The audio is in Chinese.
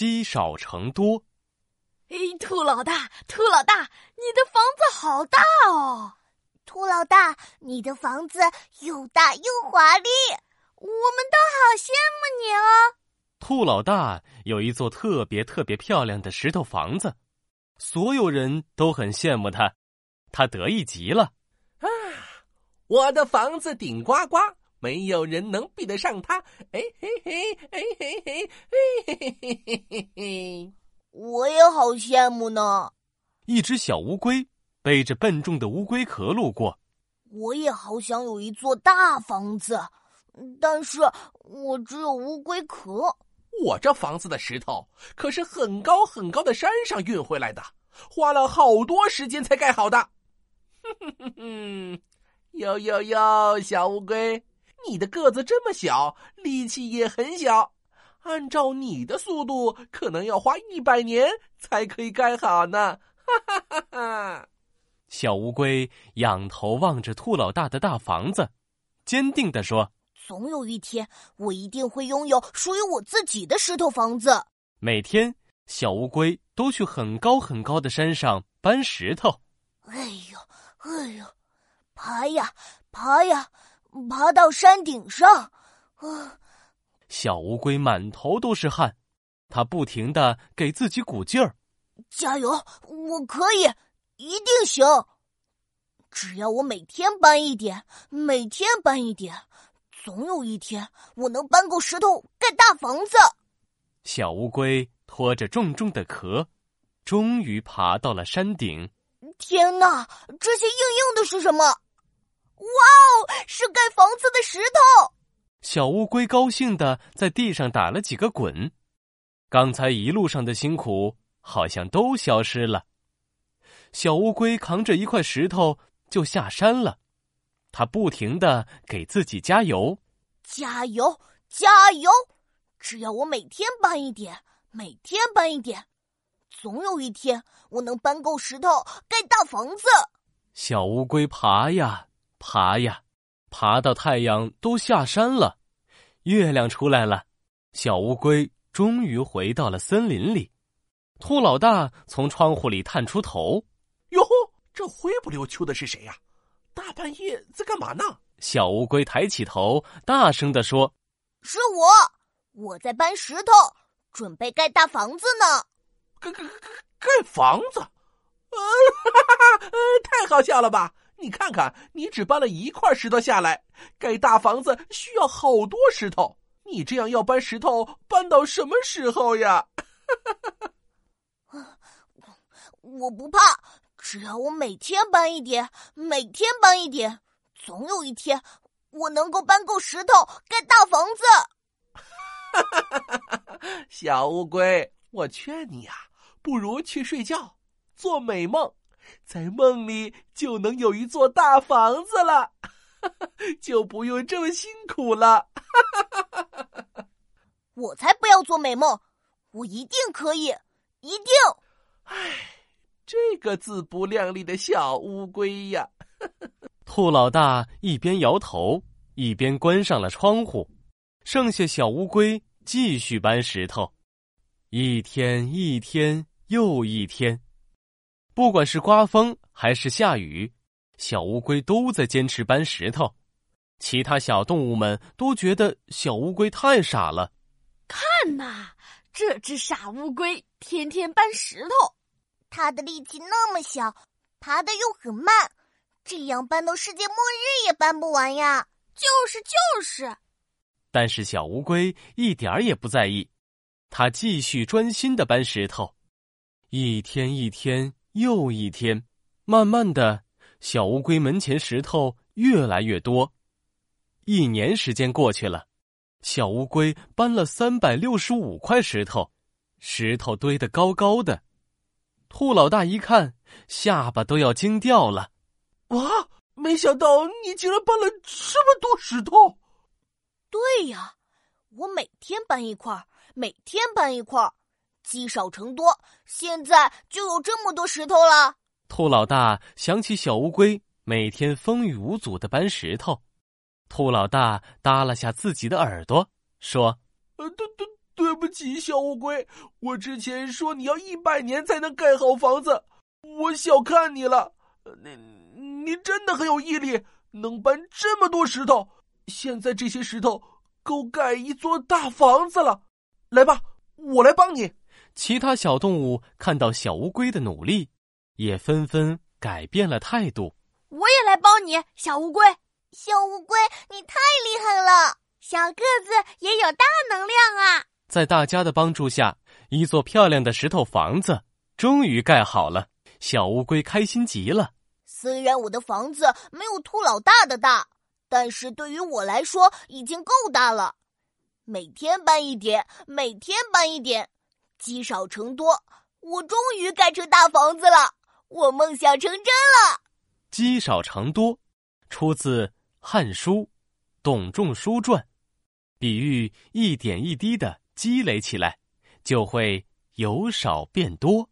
积少成多。哎，兔老大，兔老大，你的房子好大哦！兔老大，你的房子又大又华丽，我们都好羡慕你哦。兔老大有一座特别特别漂亮的石头房子，所有人都很羡慕他，他得意极了。啊，我的房子顶呱呱，没有人能比得上它。哎嘿嘿，哎嘿嘿，哎嘿嘿嘿嘿嘿。我也好羡慕呢。一只小乌龟背着笨重的乌龟壳路过，我也好想有一座大房子，但是我只有乌龟壳。我这房子的石头可是很高很高的山上运回来的，花了好多时间才盖好的。哼哼哼哼，哟哟哟，小乌龟，你的个子这么小，力气也很小，按照你的速度，可能要花一百年才可以盖好呢。哈哈哈哈！小乌龟仰头望着兔老大的大房子，坚定地说。总有一天，我一定会拥有属于我自己的石头房子。每天，小乌龟都去很高很高的山上搬石头。哎呦，哎呦，爬呀，爬呀，爬到山顶上。啊！小乌龟满头都是汗，它不停的给自己鼓劲儿。加油，我可以，一定行。只要我每天搬一点，每天搬一点。总有一天，我能搬够石头盖大房子。小乌龟拖着重重的壳，终于爬到了山顶。天哪，这些硬硬的是什么？哇哦，是盖房子的石头！小乌龟高兴的在地上打了几个滚，刚才一路上的辛苦好像都消失了。小乌龟扛着一块石头就下山了。它不停的给自己加油，加油，加油！只要我每天搬一点，每天搬一点，总有一天我能搬够石头盖大房子。小乌龟爬呀爬呀，爬到太阳都下山了，月亮出来了，小乌龟终于回到了森林里。兔老大从窗户里探出头：“哟吼，这灰不溜秋的是谁呀？”大半夜在干嘛呢？小乌龟抬起头，大声的说：“是我，我在搬石头，准备盖大房子呢。盖盖盖盖房子？呃，哈哈，太好笑了吧？你看看，你只搬了一块石头下来，盖大房子需要好多石头。你这样要搬石头，搬到什么时候呀？我不怕。”只要我每天搬一点，每天搬一点，总有一天我能够搬够石头盖大房子。小乌龟，我劝你呀，不如去睡觉，做美梦，在梦里就能有一座大房子了，就不用这么辛苦了。我才不要做美梦，我一定可以，一定。唉。这个自不量力的小乌龟呀！兔老大一边摇头，一边关上了窗户。剩下小乌龟继续搬石头，一天一天又一天。不管是刮风还是下雨，小乌龟都在坚持搬石头。其他小动物们都觉得小乌龟太傻了。看呐，这只傻乌龟天天搬石头。它的力气那么小，爬的又很慢，这样搬到世界末日也搬不完呀！就是就是。但是小乌龟一点儿也不在意，它继续专心的搬石头。一天一天又一天，慢慢的，小乌龟门前石头越来越多。一年时间过去了，小乌龟搬了三百六十五块石头，石头堆得高高的。兔老大一看，下巴都要惊掉了。哇！没想到你竟然搬了这么多石头。对呀，我每天搬一块，每天搬一块，积少成多，现在就有这么多石头了。兔老大想起小乌龟每天风雨无阻的搬石头，兔老大耷拉下自己的耳朵，说：“呃，对对对对不起，小乌龟，我之前说你要一百年才能盖好房子，我小看你了。你你真的很有毅力，能搬这么多石头。现在这些石头够盖一座大房子了。来吧，我来帮你。其他小动物看到小乌龟的努力，也纷纷改变了态度。我也来帮你，小乌龟。小乌龟，你太厉害了！小个子也有大能量啊！在大家的帮助下，一座漂亮的石头房子终于盖好了。小乌龟开心极了。虽然我的房子没有兔老大的大，但是对于我来说已经够大了。每天搬一点，每天搬一点，积少成多，我终于盖成大房子了。我梦想成真了。积少成多，出自《汉书·董仲舒传》，比喻一点一滴的积累起来，就会由少变多。